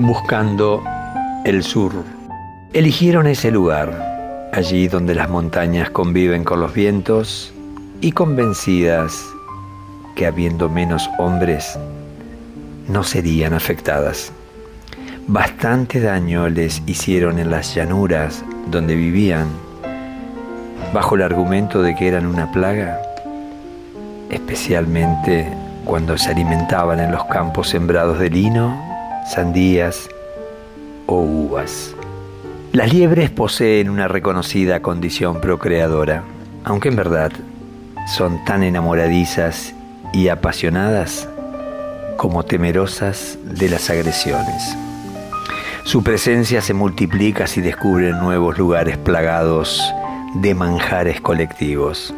buscando el sur. Eligieron ese lugar, allí donde las montañas conviven con los vientos y convencidas que habiendo menos hombres no serían afectadas. Bastante daño les hicieron en las llanuras donde vivían, bajo el argumento de que eran una plaga, especialmente cuando se alimentaban en los campos sembrados de lino, sandías o uvas. Las liebres poseen una reconocida condición procreadora, aunque en verdad son tan enamoradizas y apasionadas como temerosas de las agresiones. Su presencia se multiplica si descubren nuevos lugares plagados de manjares colectivos.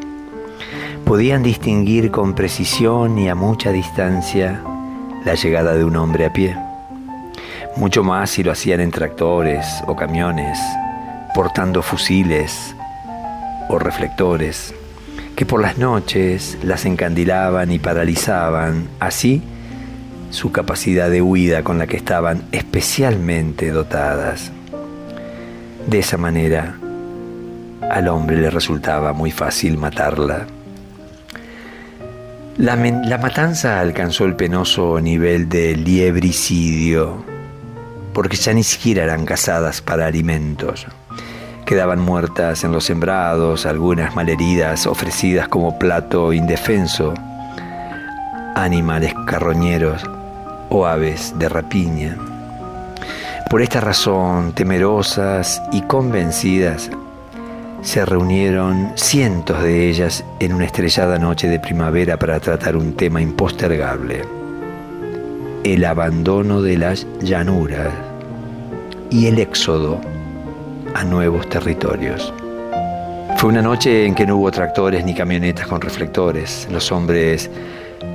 Podían distinguir con precisión y a mucha distancia la llegada de un hombre a pie. Mucho más si lo hacían en tractores o camiones, portando fusiles o reflectores, que por las noches las encandilaban y paralizaban, así su capacidad de huida con la que estaban especialmente dotadas. De esa manera, al hombre le resultaba muy fácil matarla. La, matanza alcanzó el penoso nivel de liebricidio, porque ya ni siquiera eran cazadas para alimentos. Quedaban muertas en los sembrados, algunas malheridas ofrecidas como plato indefenso, animales carroñeros o aves de rapiña. Por esta razón, temerosas y convencidas, se reunieron cientos de ellas en una estrellada noche de primavera para tratar un tema impostergable, el abandono de las llanuras y el éxodo a nuevos territorios. Fue una noche en que no hubo tractores ni camionetas con reflectores. Los hombres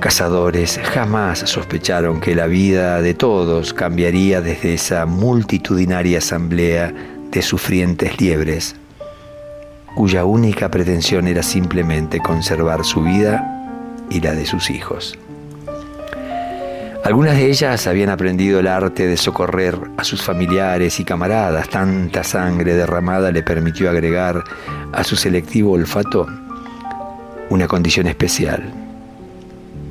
cazadores jamás sospecharon que la vida de todos cambiaría desde esa multitudinaria asamblea de sufrientes liebres, cuya única pretensión era simplemente conservar su vida y la de sus hijos. Algunas de ellas habían aprendido el arte de socorrer a sus familiares y camaradas. Tanta sangre derramada le permitió agregar a su selectivo olfato una condición especial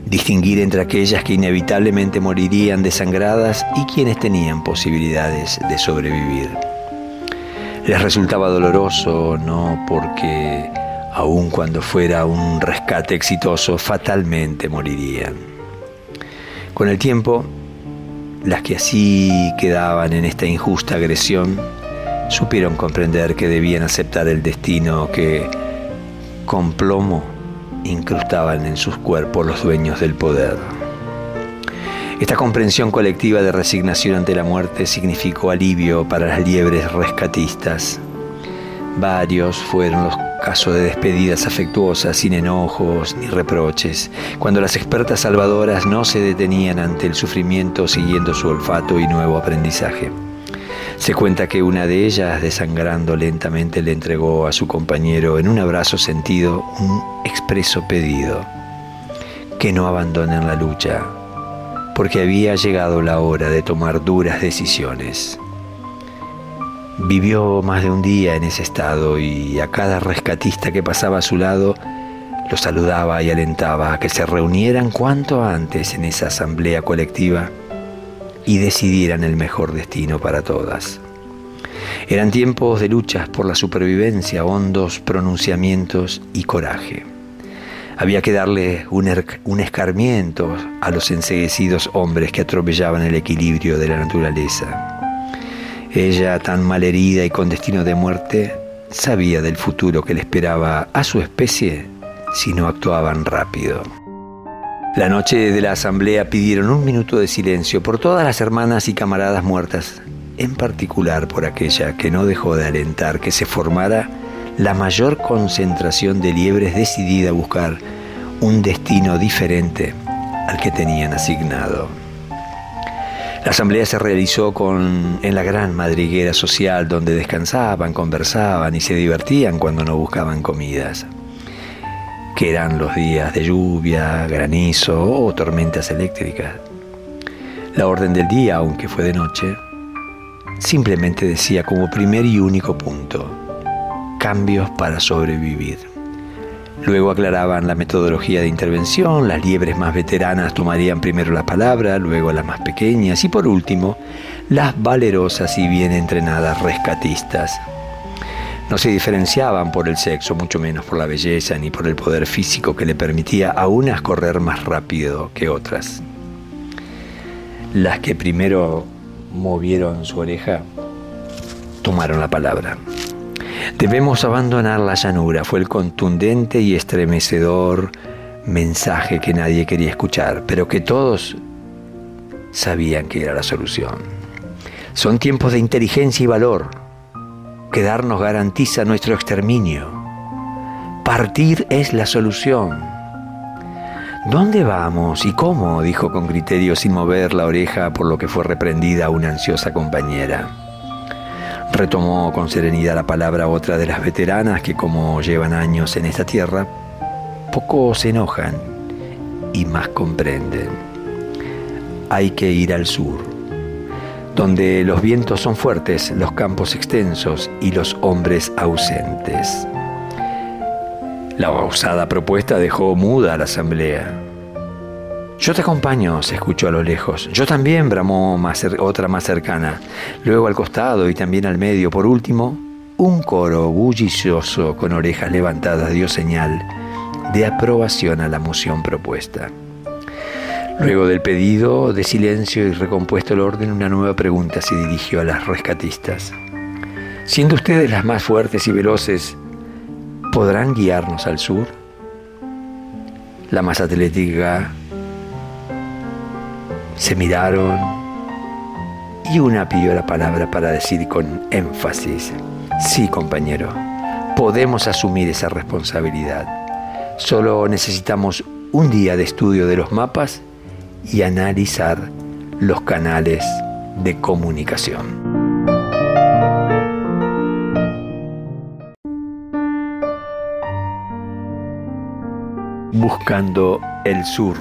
distinguir entre aquellas que inevitablemente morirían desangradas y quienes tenían posibilidades de sobrevivir. Les resultaba doloroso, no porque, aun cuando fuera un rescate exitoso, fatalmente morirían. Con el tiempo, las que así quedaban en esta injusta agresión supieron comprender que debían aceptar el destino que, con plomo, incrustaban en sus cuerpos los dueños del poder. Esta comprensión colectiva de resignación ante la muerte significó alivio para las liebres rescatistas. Varios fueron los casos de despedidas afectuosas, sin enojos ni reproches, cuando las expertas salvadoras no se detenían ante el sufrimiento siguiendo su olfato y nuevo aprendizaje. Se cuenta que una de ellas, desangrando lentamente, le entregó a su compañero en un abrazo sentido un expreso pedido, que no abandonen la lucha, porque había llegado la hora de tomar duras decisiones. Vivió más de un día en ese estado y a cada rescatista que pasaba a su lado lo saludaba y alentaba a que se reunieran cuanto antes en esa asamblea colectiva y decidieran el mejor destino para todas. Eran tiempos de luchas por la supervivencia, hondos pronunciamientos y coraje. Había que darle un, un, escarmiento a los enseguecidos hombres que atropellaban el equilibrio de la naturaleza. Ella, tan malherida y con destino de muerte, sabía del futuro que le esperaba a su especie si no actuaban rápido. La noche de la asamblea pidieron un minuto de silencio por todas las hermanas y camaradas muertas, en particular por aquella que no dejó de alentar que se formara la mayor concentración de liebres decidida a buscar un destino diferente al que tenían asignado. La asamblea se realizó con, en la gran madriguera social donde descansaban, conversaban y se divertían cuando no buscaban comidas que eran los días de lluvia, granizo o tormentas eléctricas. La orden del día, aunque fue de noche, simplemente decía como primer y único punto, cambios para sobrevivir. Luego aclaraban la metodología de intervención, las liebres más veteranas tomarían primero la palabra, luego las más pequeñas y por último, las valerosas y bien entrenadas rescatistas. No se diferenciaban por el sexo, mucho menos por la belleza ni por el poder físico que le permitía a unas correr más rápido que otras. Las que primero movieron su oreja tomaron la palabra. Debemos abandonar la llanura, fue el contundente y estremecedor mensaje que nadie quería escuchar, pero que todos sabían que era la solución. Son tiempos de inteligencia y valor. Quedarnos garantiza nuestro exterminio. Partir es la solución. ¿Dónde vamos y cómo? dijo con criterio sin mover la oreja por lo que fue reprendida una ansiosa compañera. Retomó con serenidad la palabra otra de las veteranas que como llevan años en esta tierra, poco se enojan y más comprenden. Hay que ir al sur, donde los vientos son fuertes, los campos extensos y los hombres ausentes. La osada propuesta dejó muda a la asamblea. Yo te acompaño, se escuchó a lo lejos. Yo también, bramó otra más cercana. Luego al costado y también al medio. Por último, un coro bullicioso con orejas levantadas dio señal de aprobación a la moción propuesta. Luego del pedido de silencio y recompuesto el orden, una nueva pregunta se dirigió a las rescatistas. Siendo ustedes las más fuertes y veloces, ¿podrán guiarnos al sur? La más atlética se miraron y una pidió la palabra para decir con énfasis, sí compañero, podemos asumir esa responsabilidad. Solo necesitamos un día de estudio de los mapas y analizar los canales de comunicación. Buscando el sur,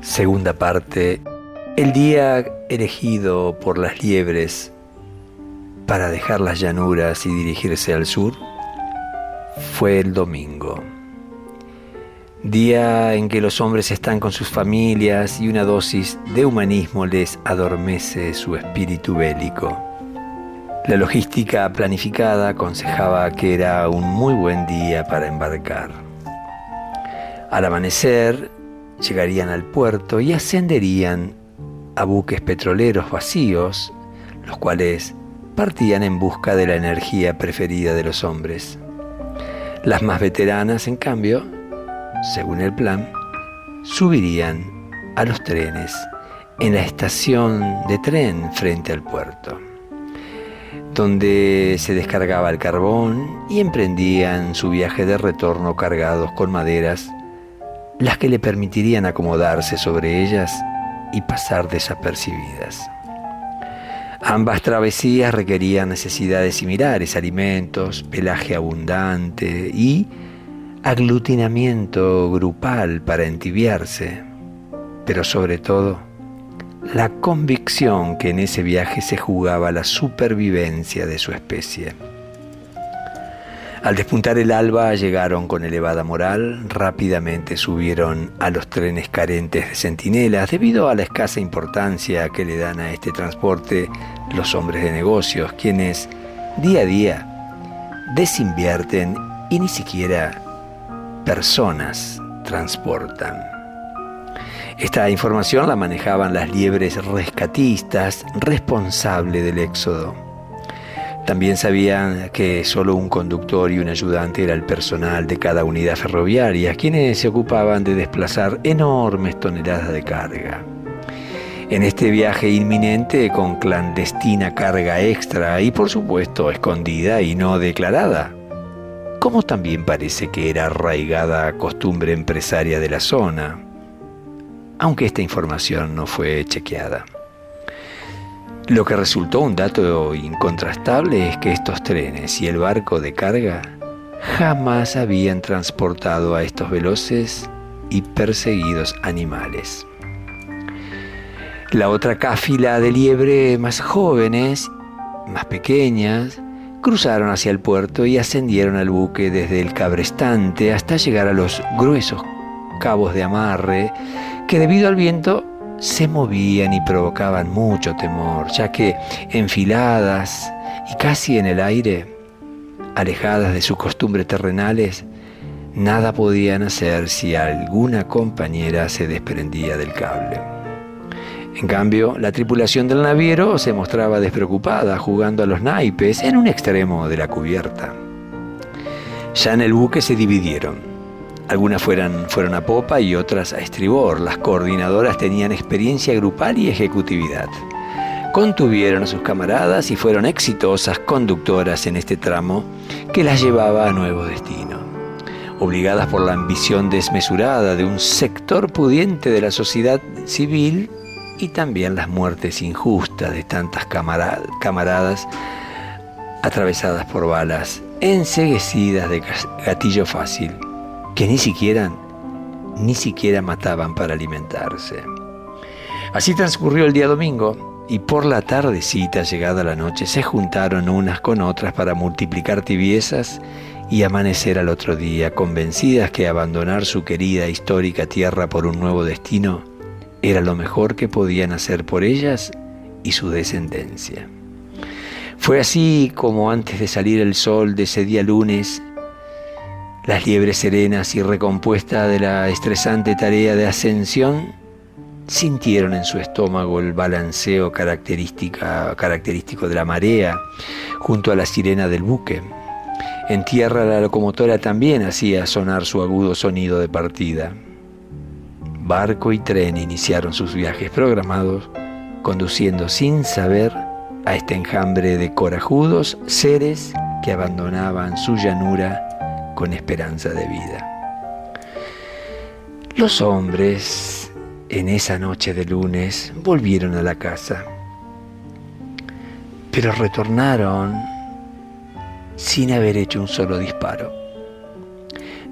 segunda parte el día elegido por las liebres para dejar las llanuras y dirigirse al sur fue el domingo. Día en que los hombres están con sus familias y una dosis de humanismo les adormece su espíritu bélico. La logística planificada aconsejaba que era un muy buen día para embarcar. Al amanecer llegarían al puerto y ascenderían a buques petroleros vacíos, los cuales partían en busca de la energía preferida de los hombres. Las más veteranas, en cambio, según el plan, subirían a los trenes en la estación de tren frente al puerto, donde se descargaba el carbón y emprendían su viaje de retorno cargados con maderas, las que le permitirían acomodarse sobre ellas y pasar desapercibidas. Ambas travesías requerían necesidades similares, alimentos, pelaje abundante y aglutinamiento grupal para entibiarse, pero sobre todo la convicción que en ese viaje se jugaba la supervivencia de su especie. Al despuntar el alba llegaron con elevada moral, rápidamente subieron a los trenes carentes de centinelas debido a la escasa importancia que le dan a este transporte los hombres de negocios, quienes día a día desinvierten y ni siquiera personas transportan. Esta información la manejaban las liebres rescatistas responsables del éxodo. También sabían que solo un conductor y un ayudante era el personal de cada unidad ferroviaria, quienes se ocupaban de desplazar enormes toneladas de carga. En este viaje inminente con clandestina carga extra y por supuesto escondida y no declarada, como también parece que era arraigada costumbre empresaria de la zona, aunque esta información no fue chequeada. Lo que resultó un dato incontrastable es que estos trenes y el barco de carga jamás habían transportado a estos veloces y perseguidos animales. La otra cáfila de liebre más jóvenes más pequeñas, cruzaron hacia el puerto y ascendieron al buque desde el cabrestante hasta llegar a los gruesos cabos de amarre que debido al viento se movían y provocaban mucho temor, ya que enfiladas y casi en el aire, alejadas de sus costumbres terrenales, nada podían hacer si alguna compañera se desprendía del cable. En cambio, la tripulación del naviero se mostraba despreocupada jugando a los naipes en un extremo de la cubierta. Ya en el buque se dividieron. Algunas fueron, fueron a popa y otras a estribor. Las coordinadoras tenían experiencia grupal y ejecutividad. Contuvieron a sus camaradas y fueron exitosas conductoras en este tramo que las llevaba a nuevo destino. Obligadas por la ambición desmesurada de un sector pudiente de la sociedad civil, y también las muertes injustas de tantas camaradas atravesadas por balas, enseguecidas de gatillo fácil, que ni siquiera, ni siquiera mataban para alimentarse. Así transcurrió el día domingo y por la tardecita, llegada la noche, se juntaron unas con otras para multiplicar tibiezas y amanecer al otro día, convencidas que abandonar su querida histórica tierra por un nuevo destino era lo mejor que podían hacer por ellas y su descendencia. Fue así como antes de salir el sol de ese día lunes, las liebres serenas y recompuestas de la estresante tarea de ascensión sintieron en su estómago el balanceo característico de la marea junto a la sirena del buque. En tierra la locomotora también hacía sonar su agudo sonido de partida barco y tren iniciaron sus viajes programados, conduciendo sin saber a este enjambre de corajudos seres que abandonaban su llanura con esperanza de vida. Los hombres, en esa noche de lunes, volvieron a la casa, pero retornaron sin haber hecho un solo disparo.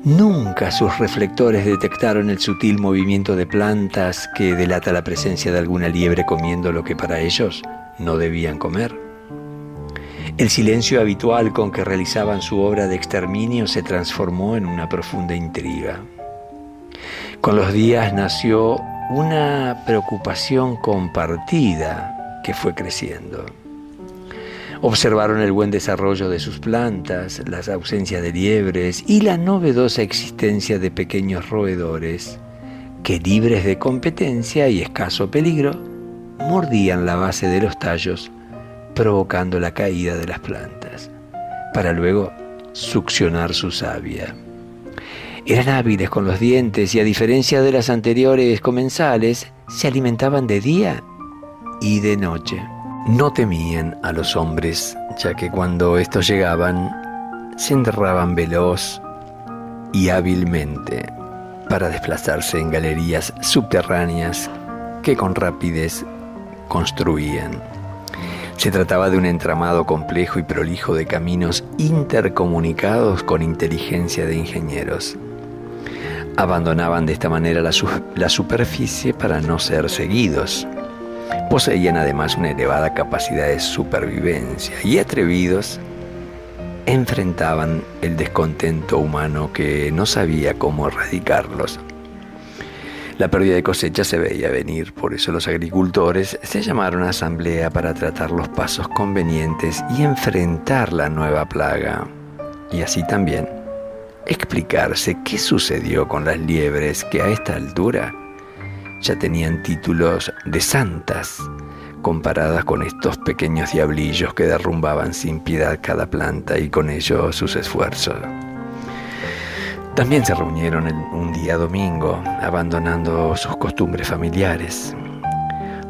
Nunca sus reflectores detectaron el sutil movimiento de plantas que delata la presencia de alguna liebre comiendo lo que para ellos no debían comer. El silencio habitual con que realizaban su obra de exterminio se transformó en una profunda intriga. Con los días nació una preocupación compartida que fue creciendo. Observaron el buen desarrollo de sus plantas, las ausencias de liebres y la novedosa existencia de pequeños roedores que libres de competencia y escaso peligro, mordían la base de los tallos, provocando la caída de las plantas, para luego succionar su savia. Eran hábiles con los dientes y a diferencia de las anteriores comensales, se alimentaban de día y de noche. No temían a los hombres, ya que cuando estos llegaban, se enterraban veloz y hábilmente para desplazarse en galerías subterráneas que con rapidez construían. Se trataba de un entramado complejo y prolijo de caminos intercomunicados con inteligencia de ingenieros. Abandonaban de esta manera la, la superficie para no ser seguidos Poseían además una elevada capacidad de supervivencia y atrevidos enfrentaban el descontento humano que no sabía cómo erradicarlos. La pérdida de cosecha se veía venir, por eso los agricultores se llamaron a asamblea para tratar los pasos convenientes y enfrentar la nueva plaga. Y así también explicarse qué sucedió con las liebres que a esta altura ya tenían títulos de santas comparadas con estos pequeños diablillos que derrumbaban sin piedad cada planta y con ello sus esfuerzos. También se reunieron un día domingo, abandonando sus costumbres familiares.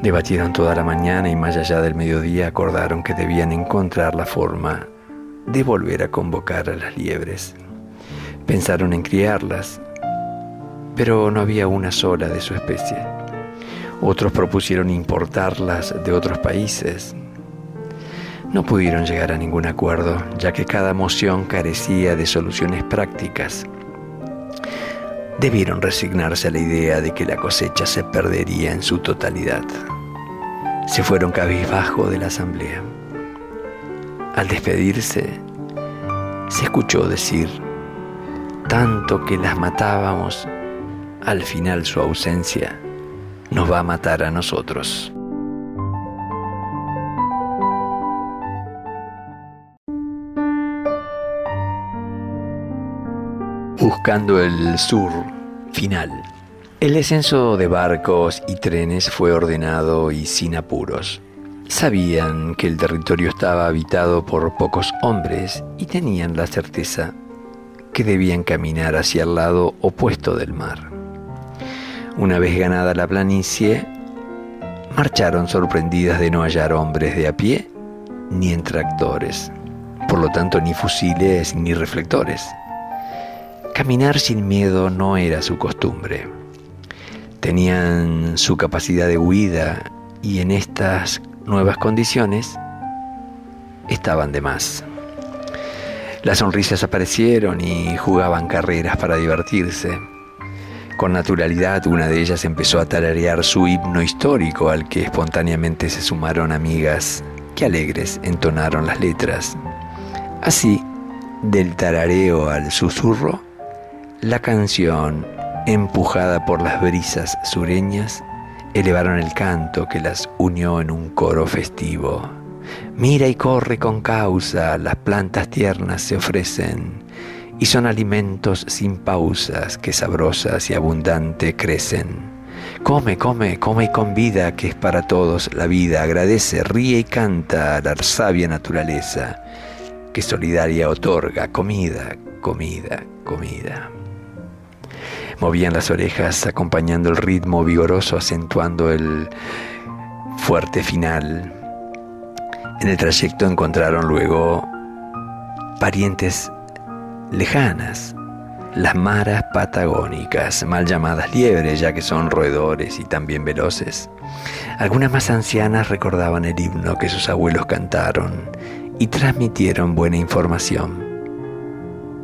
Debatieron toda la mañana y más allá del mediodía acordaron que debían encontrar la forma de volver a convocar a las liebres. Pensaron en criarlas pero no había una sola de su especie. Otros propusieron importarlas de otros países. No pudieron llegar a ningún acuerdo, ya que cada moción carecía de soluciones prácticas. Debieron resignarse a la idea de que la cosecha se perdería en su totalidad. Se fueron cabizbajo de la asamblea. Al despedirse, se escuchó decir, tanto que las matábamos, al final su ausencia nos va a matar a nosotros. Buscando el sur final. El descenso de barcos y trenes fue ordenado y sin apuros. Sabían que el territorio estaba habitado por pocos hombres y tenían la certeza que debían caminar hacia el lado opuesto del mar. Una vez ganada la planicie, marcharon sorprendidas de no hallar hombres de a pie ni en tractores, por lo tanto ni fusiles ni reflectores. Caminar sin miedo no era su costumbre tenían su capacidad de huida y en estas nuevas condiciones estaban de más. Las sonrisas aparecieron y jugaban carreras para divertirse. Con naturalidad una de ellas empezó a tararear su himno histórico al que espontáneamente se sumaron amigas que alegres entonaron las letras. Así, del tarareo al susurro, la canción empujada por las brisas sureñas, elevaron el canto que las unió en un coro festivo. Mira y corre con causa, las plantas tiernas se ofrecen, y son alimentos sin pausas que sabrosas y abundante crecen. Come, come, come y con vida, que es para todos la vida. Agradece, ríe y canta a la sabia naturaleza, que solidaria otorga comida, comida, comida. Movían las orejas acompañando el ritmo vigoroso, acentuando el fuerte final. En el trayecto encontraron luego parientes lejanas, las maras patagónicas, mal llamadas liebres, ya que son roedores y también veloces. Algunas más ancianas recordaban el himno que sus abuelos cantaron y transmitieron buena información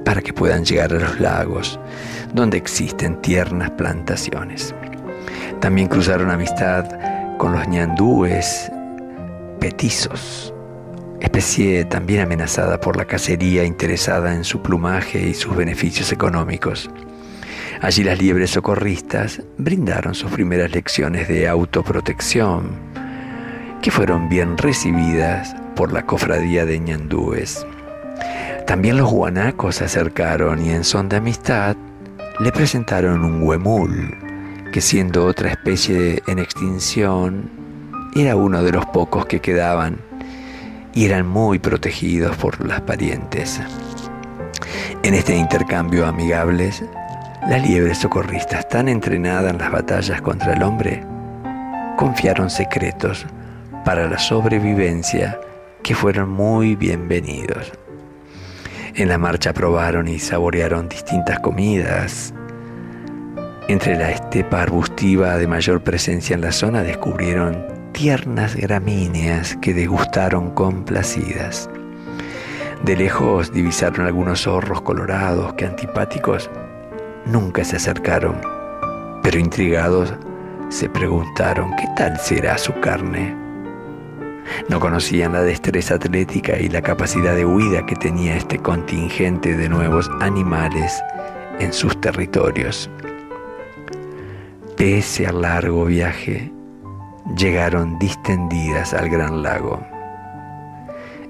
para que puedan llegar a los lagos, donde existen tiernas plantaciones. También cruzaron amistad con los ñandúes petizos, especie también amenazada por la cacería interesada en su plumaje y sus beneficios económicos. Allí las liebres socorristas brindaron sus primeras lecciones de autoprotección, que fueron bien recibidas por la cofradía de ñandúes. También los guanacos se acercaron y en son de amistad le presentaron un huemul, que siendo otra especie en extinción, era uno de los pocos que quedaban y eran muy protegidos por las parientes. En este intercambio amigables, las liebres socorristas, tan entrenadas en las batallas contra el hombre, confiaron secretos para la sobrevivencia que fueron muy bienvenidos. En la marcha probaron y saborearon distintas comidas. Entre la estepa arbustiva de mayor presencia en la zona descubrieron tiernas gramíneas que degustaron complacidas. De lejos divisaron algunos zorros colorados que antipáticos nunca se acercaron, pero intrigados se preguntaron qué tal será su carne. No conocían la destreza atlética y la capacidad de huida que tenía este contingente de nuevos animales en sus territorios. Pese al largo viaje, llegaron distendidas al gran lago.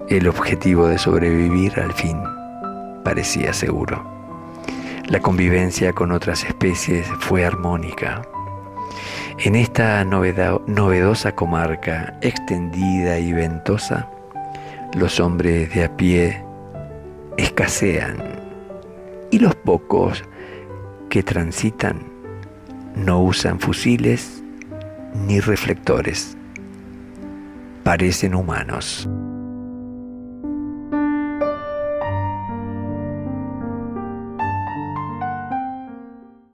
El objetivo de sobrevivir al fin parecía seguro. La convivencia con otras especies fue armónica. En esta novedosa comarca extendida y ventosa, los hombres de a pie escasean y los pocos que transitan no usan fusiles ni reflectores. Parecen humanos.